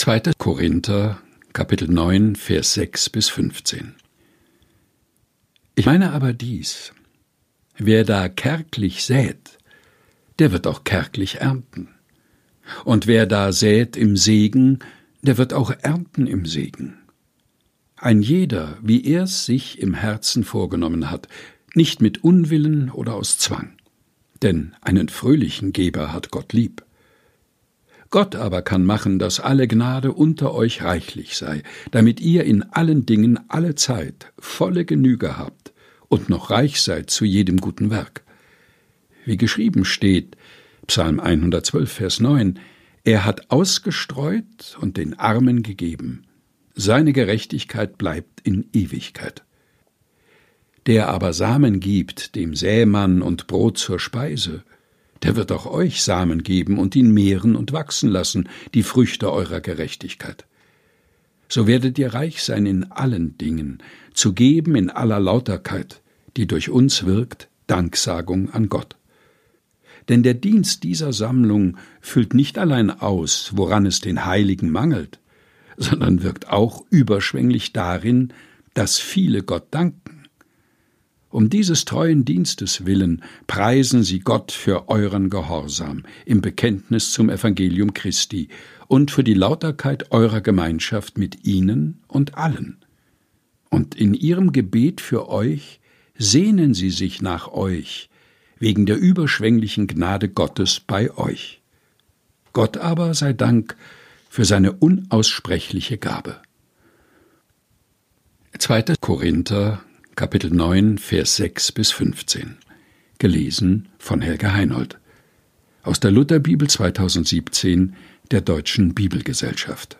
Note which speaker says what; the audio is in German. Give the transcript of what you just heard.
Speaker 1: 2. Korinther, Kapitel 9, Vers 6 bis 15. Ich meine aber dies: Wer da kärglich sät, der wird auch kärglich ernten. Und wer da sät im Segen, der wird auch ernten im Segen. Ein jeder, wie er's sich im Herzen vorgenommen hat, nicht mit Unwillen oder aus Zwang. Denn einen fröhlichen Geber hat Gott lieb. Gott aber kann machen, dass alle Gnade unter euch reichlich sei, damit ihr in allen Dingen alle Zeit volle Genüge habt und noch reich seid zu jedem guten Werk. Wie geschrieben steht, Psalm 112, Vers 9, er hat ausgestreut und den Armen gegeben. Seine Gerechtigkeit bleibt in Ewigkeit. Der aber Samen gibt, dem Sämann und Brot zur Speise, der wird auch euch Samen geben und ihn mehren und wachsen lassen, die Früchte eurer Gerechtigkeit. So werdet ihr reich sein in allen Dingen, zu geben in aller Lauterkeit, die durch uns wirkt, Danksagung an Gott. Denn der Dienst dieser Sammlung füllt nicht allein aus, woran es den Heiligen mangelt, sondern wirkt auch überschwänglich darin, dass viele Gott danken. Um dieses treuen Dienstes willen preisen sie Gott für euren Gehorsam im Bekenntnis zum Evangelium Christi und für die Lauterkeit eurer Gemeinschaft mit ihnen und allen. Und in ihrem Gebet für euch sehnen sie sich nach euch, wegen der überschwänglichen Gnade Gottes bei euch. Gott aber sei Dank für seine unaussprechliche Gabe. 2. Korinther Kapitel 9, Vers 6 bis 15. Gelesen von Helga Heinold. Aus der Lutherbibel 2017 der Deutschen Bibelgesellschaft.